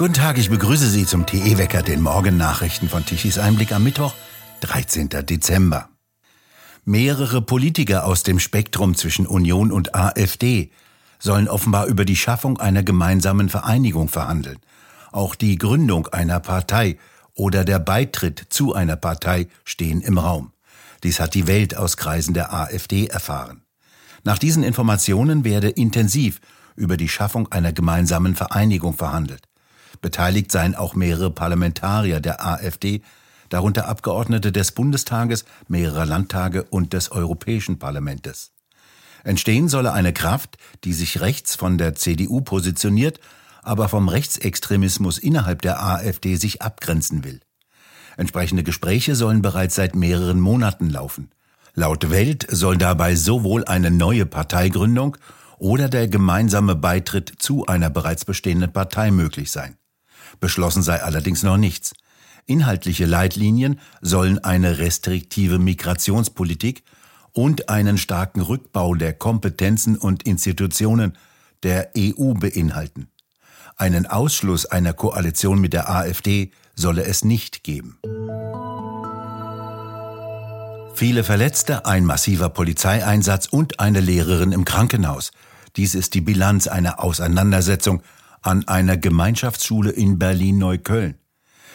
Guten Tag, ich begrüße Sie zum TE-Wecker, den Morgennachrichten von Tichys Einblick am Mittwoch, 13. Dezember. Mehrere Politiker aus dem Spektrum zwischen Union und AfD sollen offenbar über die Schaffung einer gemeinsamen Vereinigung verhandeln. Auch die Gründung einer Partei oder der Beitritt zu einer Partei stehen im Raum. Dies hat die Welt aus Kreisen der AfD erfahren. Nach diesen Informationen werde intensiv über die Schaffung einer gemeinsamen Vereinigung verhandelt. Beteiligt seien auch mehrere Parlamentarier der AfD, darunter Abgeordnete des Bundestages, mehrerer Landtage und des Europäischen Parlamentes. Entstehen solle eine Kraft, die sich rechts von der CDU positioniert, aber vom Rechtsextremismus innerhalb der AfD sich abgrenzen will. Entsprechende Gespräche sollen bereits seit mehreren Monaten laufen. Laut Welt soll dabei sowohl eine neue Parteigründung oder der gemeinsame Beitritt zu einer bereits bestehenden Partei möglich sein. Beschlossen sei allerdings noch nichts. Inhaltliche Leitlinien sollen eine restriktive Migrationspolitik und einen starken Rückbau der Kompetenzen und Institutionen der EU beinhalten. Einen Ausschluss einer Koalition mit der AfD solle es nicht geben. Viele Verletzte, ein massiver Polizeieinsatz und eine Lehrerin im Krankenhaus. Dies ist die Bilanz einer Auseinandersetzung an einer Gemeinschaftsschule in Berlin-Neukölln.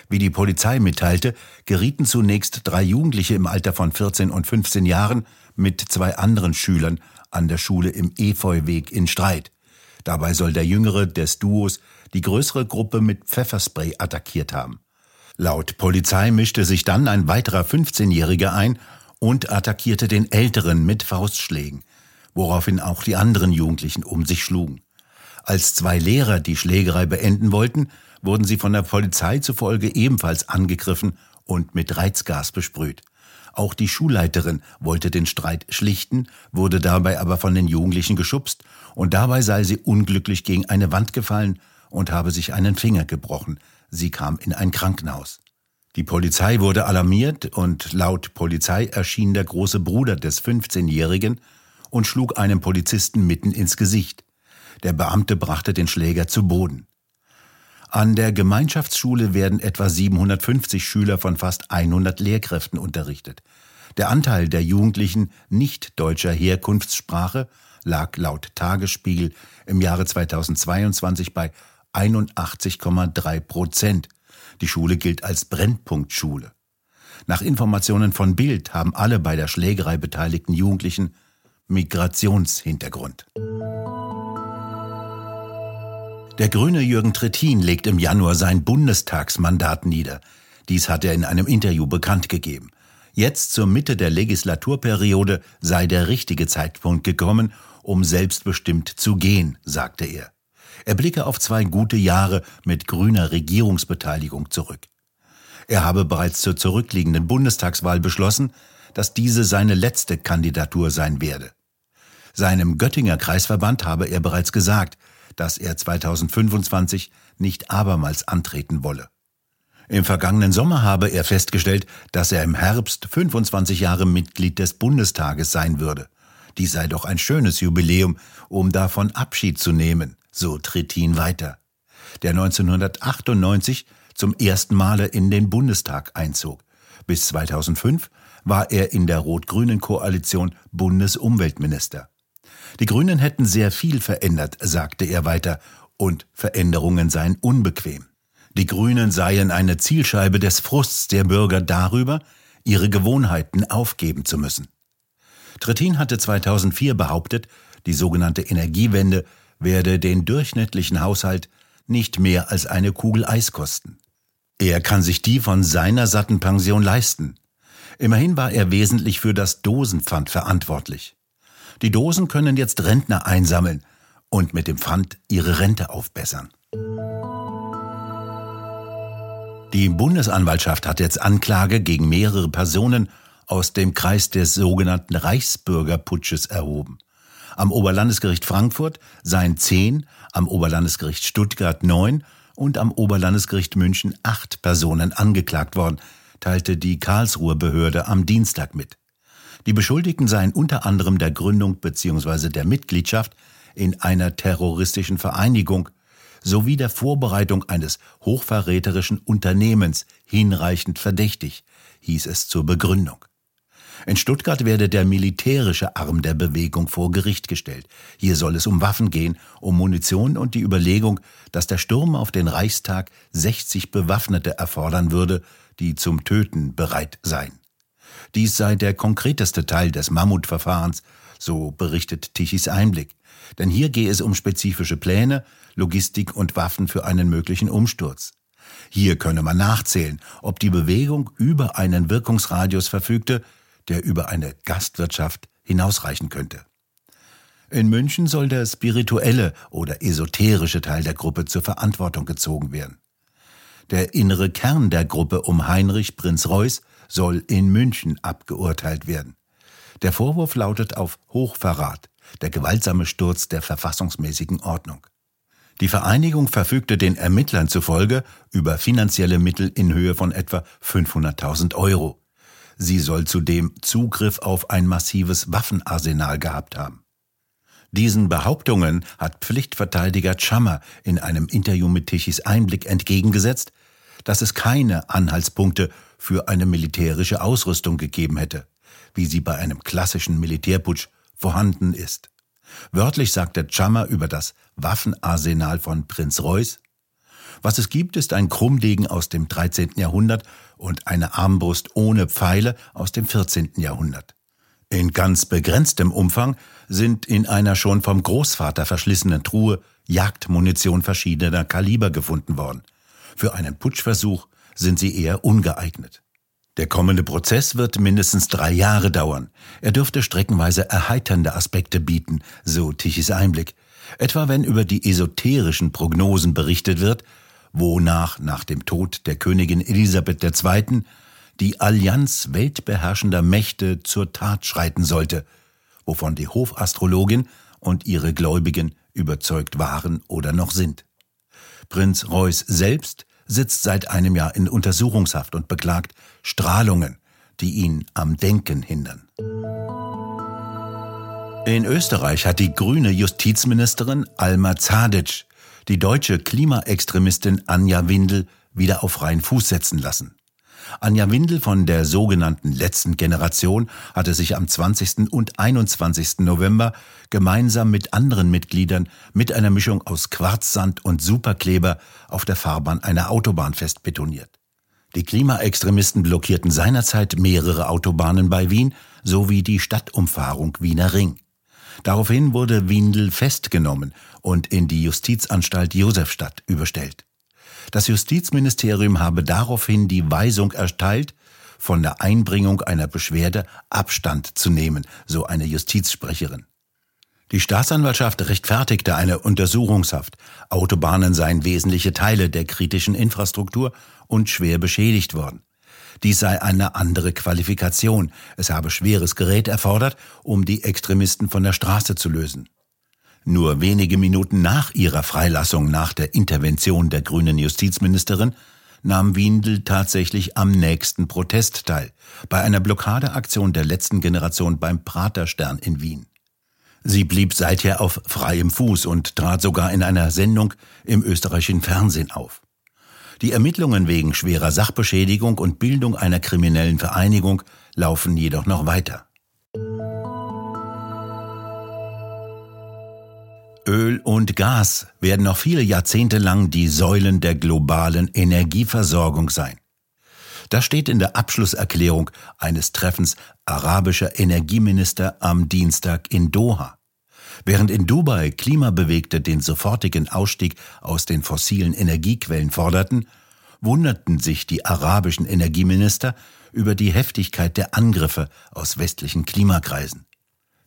Wie die Polizei mitteilte, gerieten zunächst drei Jugendliche im Alter von 14 und 15 Jahren mit zwei anderen Schülern an der Schule im Efeuweg in Streit. Dabei soll der Jüngere des Duos die größere Gruppe mit Pfefferspray attackiert haben. Laut Polizei mischte sich dann ein weiterer 15-Jähriger ein und attackierte den Älteren mit Faustschlägen, woraufhin auch die anderen Jugendlichen um sich schlugen. Als zwei Lehrer die Schlägerei beenden wollten, wurden sie von der Polizei zufolge ebenfalls angegriffen und mit Reizgas besprüht. Auch die Schulleiterin wollte den Streit schlichten, wurde dabei aber von den Jugendlichen geschubst und dabei sei sie unglücklich gegen eine Wand gefallen und habe sich einen Finger gebrochen. Sie kam in ein Krankenhaus. Die Polizei wurde alarmiert und laut Polizei erschien der große Bruder des 15-Jährigen und schlug einem Polizisten mitten ins Gesicht. Der Beamte brachte den Schläger zu Boden. An der Gemeinschaftsschule werden etwa 750 Schüler von fast 100 Lehrkräften unterrichtet. Der Anteil der Jugendlichen nicht deutscher Herkunftssprache lag laut Tagesspiegel im Jahre 2022 bei 81,3 Prozent. Die Schule gilt als Brennpunktschule. Nach Informationen von Bild haben alle bei der Schlägerei beteiligten Jugendlichen Migrationshintergrund. Der Grüne Jürgen Trittin legt im Januar sein Bundestagsmandat nieder. Dies hat er in einem Interview bekannt gegeben. Jetzt zur Mitte der Legislaturperiode sei der richtige Zeitpunkt gekommen, um selbstbestimmt zu gehen, sagte er. Er blicke auf zwei gute Jahre mit grüner Regierungsbeteiligung zurück. Er habe bereits zur zurückliegenden Bundestagswahl beschlossen, dass diese seine letzte Kandidatur sein werde. Seinem Göttinger Kreisverband habe er bereits gesagt, dass er 2025 nicht abermals antreten wolle. Im vergangenen Sommer habe er festgestellt, dass er im Herbst 25 Jahre Mitglied des Bundestages sein würde. Dies sei doch ein schönes Jubiläum, um davon Abschied zu nehmen, so tritt ihn weiter. Der 1998 zum ersten Male in den Bundestag einzog. Bis 2005 war er in der rot-grünen Koalition Bundesumweltminister. Die Grünen hätten sehr viel verändert, sagte er weiter, und Veränderungen seien unbequem. Die Grünen seien eine Zielscheibe des Frusts der Bürger darüber, ihre Gewohnheiten aufgeben zu müssen. Trittin hatte 2004 behauptet, die sogenannte Energiewende werde den durchschnittlichen Haushalt nicht mehr als eine Kugel Eis kosten. Er kann sich die von seiner satten Pension leisten. Immerhin war er wesentlich für das Dosenpfand verantwortlich. Die Dosen können jetzt Rentner einsammeln und mit dem Pfand ihre Rente aufbessern. Die Bundesanwaltschaft hat jetzt Anklage gegen mehrere Personen aus dem Kreis des sogenannten Reichsbürgerputsches erhoben. Am Oberlandesgericht Frankfurt seien zehn, am Oberlandesgericht Stuttgart neun und am Oberlandesgericht München acht Personen angeklagt worden, teilte die Karlsruher Behörde am Dienstag mit. Die Beschuldigten seien unter anderem der Gründung bzw. der Mitgliedschaft in einer terroristischen Vereinigung sowie der Vorbereitung eines hochverräterischen Unternehmens hinreichend verdächtig, hieß es zur Begründung. In Stuttgart werde der militärische Arm der Bewegung vor Gericht gestellt. Hier soll es um Waffen gehen, um Munition und die Überlegung, dass der Sturm auf den Reichstag 60 Bewaffnete erfordern würde, die zum Töten bereit seien. Dies sei der konkreteste Teil des Mammutverfahrens, so berichtet Tichys Einblick. Denn hier gehe es um spezifische Pläne, Logistik und Waffen für einen möglichen Umsturz. Hier könne man nachzählen, ob die Bewegung über einen Wirkungsradius verfügte, der über eine Gastwirtschaft hinausreichen könnte. In München soll der spirituelle oder esoterische Teil der Gruppe zur Verantwortung gezogen werden. Der innere Kern der Gruppe um Heinrich Prinz Reuß soll in München abgeurteilt werden. Der Vorwurf lautet auf Hochverrat, der gewaltsame Sturz der verfassungsmäßigen Ordnung. Die Vereinigung verfügte den Ermittlern zufolge über finanzielle Mittel in Höhe von etwa 500.000 Euro. Sie soll zudem Zugriff auf ein massives Waffenarsenal gehabt haben. Diesen Behauptungen hat Pflichtverteidiger Chammer in einem Interview mit Tichys Einblick entgegengesetzt, dass es keine Anhaltspunkte für eine militärische Ausrüstung gegeben hätte, wie sie bei einem klassischen Militärputsch vorhanden ist. Wörtlich sagte Chammer über das Waffenarsenal von Prinz Reuß, was es gibt, ist ein Krummdegen aus dem 13. Jahrhundert und eine Armbrust ohne Pfeile aus dem 14. Jahrhundert. In ganz begrenztem Umfang sind in einer schon vom Großvater verschlissenen Truhe Jagdmunition verschiedener Kaliber gefunden worden. Für einen Putschversuch sind sie eher ungeeignet. Der kommende Prozess wird mindestens drei Jahre dauern. Er dürfte streckenweise erheiternde Aspekte bieten, so Tichys Einblick. Etwa wenn über die esoterischen Prognosen berichtet wird, wonach nach dem Tod der Königin Elisabeth II. die Allianz weltbeherrschender Mächte zur Tat schreiten sollte, wovon die Hofastrologin und ihre Gläubigen überzeugt waren oder noch sind. Prinz Reuß selbst sitzt seit einem Jahr in Untersuchungshaft und beklagt Strahlungen, die ihn am Denken hindern. In Österreich hat die grüne Justizministerin Alma Zadic die deutsche Klimaextremistin Anja Windel wieder auf freien Fuß setzen lassen. Anja Windel von der sogenannten letzten Generation hatte sich am 20. und 21. November gemeinsam mit anderen Mitgliedern mit einer Mischung aus Quarzsand und Superkleber auf der Fahrbahn einer Autobahn festbetoniert. Die Klimaextremisten blockierten seinerzeit mehrere Autobahnen bei Wien sowie die Stadtumfahrung Wiener Ring. Daraufhin wurde Windel festgenommen und in die Justizanstalt Josefstadt überstellt. Das Justizministerium habe daraufhin die Weisung erteilt, von der Einbringung einer Beschwerde Abstand zu nehmen, so eine Justizsprecherin. Die Staatsanwaltschaft rechtfertigte eine Untersuchungshaft. Autobahnen seien wesentliche Teile der kritischen Infrastruktur und schwer beschädigt worden. Dies sei eine andere Qualifikation. Es habe schweres Gerät erfordert, um die Extremisten von der Straße zu lösen. Nur wenige Minuten nach ihrer Freilassung nach der Intervention der grünen Justizministerin nahm Windel tatsächlich am nächsten Protest teil, bei einer Blockadeaktion der letzten Generation beim Praterstern in Wien. Sie blieb seither auf freiem Fuß und trat sogar in einer Sendung im österreichischen Fernsehen auf. Die Ermittlungen wegen schwerer Sachbeschädigung und Bildung einer kriminellen Vereinigung laufen jedoch noch weiter. Öl und Gas werden noch viele Jahrzehnte lang die Säulen der globalen Energieversorgung sein. Das steht in der Abschlusserklärung eines Treffens arabischer Energieminister am Dienstag in Doha. Während in Dubai Klimabewegte den sofortigen Ausstieg aus den fossilen Energiequellen forderten, wunderten sich die arabischen Energieminister über die Heftigkeit der Angriffe aus westlichen Klimakreisen.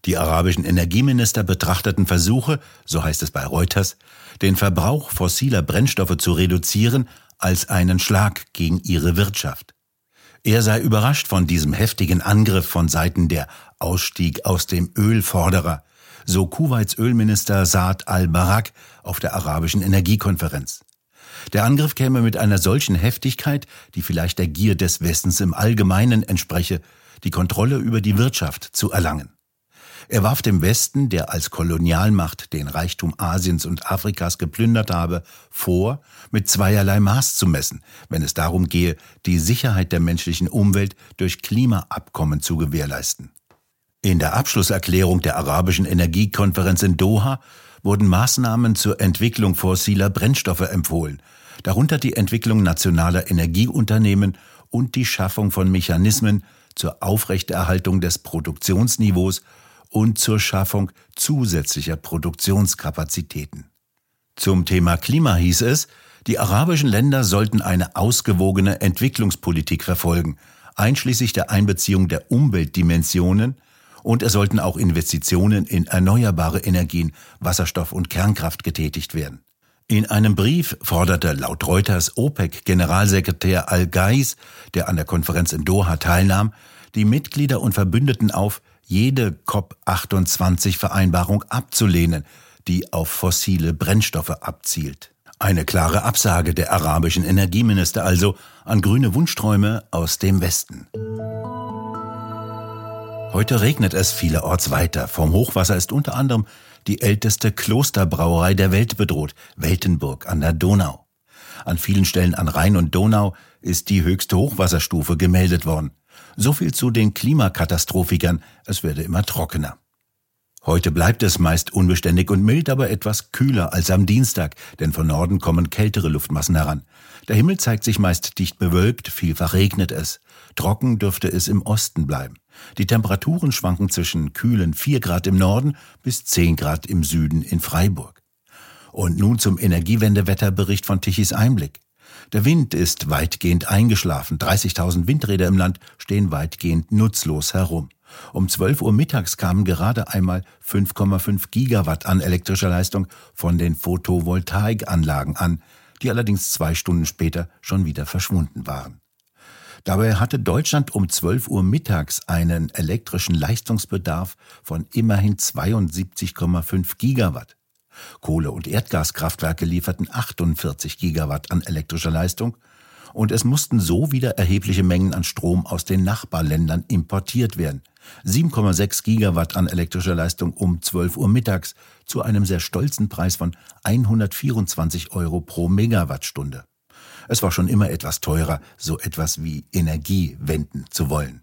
Die arabischen Energieminister betrachteten Versuche, so heißt es bei Reuters, den Verbrauch fossiler Brennstoffe zu reduzieren, als einen Schlag gegen ihre Wirtschaft. Er sei überrascht von diesem heftigen Angriff von Seiten der Ausstieg aus dem Ölforderer, so Kuwaits Ölminister Saad al-Barak auf der arabischen Energiekonferenz. Der Angriff käme mit einer solchen Heftigkeit, die vielleicht der Gier des Westens im Allgemeinen entspreche, die Kontrolle über die Wirtschaft zu erlangen. Er warf dem Westen, der als Kolonialmacht den Reichtum Asiens und Afrikas geplündert habe, vor, mit zweierlei Maß zu messen, wenn es darum gehe, die Sicherheit der menschlichen Umwelt durch Klimaabkommen zu gewährleisten. In der Abschlusserklärung der arabischen Energiekonferenz in Doha wurden Maßnahmen zur Entwicklung fossiler Brennstoffe empfohlen, darunter die Entwicklung nationaler Energieunternehmen und die Schaffung von Mechanismen zur Aufrechterhaltung des Produktionsniveaus und zur Schaffung zusätzlicher Produktionskapazitäten. Zum Thema Klima hieß es, die arabischen Länder sollten eine ausgewogene Entwicklungspolitik verfolgen, einschließlich der Einbeziehung der Umweltdimensionen, und es sollten auch Investitionen in erneuerbare Energien, Wasserstoff und Kernkraft getätigt werden. In einem Brief forderte laut Reuters OPEC-Generalsekretär Al-Gais, der an der Konferenz in Doha teilnahm, die Mitglieder und Verbündeten auf, jede COP28-Vereinbarung abzulehnen, die auf fossile Brennstoffe abzielt. Eine klare Absage der arabischen Energieminister also an grüne Wunschträume aus dem Westen. Heute regnet es vielerorts weiter. Vom Hochwasser ist unter anderem die älteste Klosterbrauerei der Welt bedroht, Weltenburg an der Donau. An vielen Stellen an Rhein und Donau ist die höchste Hochwasserstufe gemeldet worden. So viel zu den Klimakatastrophiker, es werde immer trockener. Heute bleibt es meist unbeständig und mild, aber etwas kühler als am Dienstag, denn von Norden kommen kältere Luftmassen heran. Der Himmel zeigt sich meist dicht bewölkt, vielfach regnet es. Trocken dürfte es im Osten bleiben. Die Temperaturen schwanken zwischen kühlen 4 Grad im Norden bis 10 Grad im Süden in Freiburg. Und nun zum Energiewendewetterbericht von Tichys Einblick. Der Wind ist weitgehend eingeschlafen. 30.000 Windräder im Land stehen weitgehend nutzlos herum. Um 12 Uhr mittags kamen gerade einmal 5,5 Gigawatt an elektrischer Leistung von den Photovoltaikanlagen an, die allerdings zwei Stunden später schon wieder verschwunden waren. Dabei hatte Deutschland um 12 Uhr mittags einen elektrischen Leistungsbedarf von immerhin 72,5 Gigawatt. Kohle- und Erdgaskraftwerke lieferten 48 Gigawatt an elektrischer Leistung und es mussten so wieder erhebliche Mengen an Strom aus den Nachbarländern importiert werden. 7,6 Gigawatt an elektrischer Leistung um 12 Uhr mittags zu einem sehr stolzen Preis von 124 Euro pro Megawattstunde. Es war schon immer etwas teurer, so etwas wie Energie wenden zu wollen.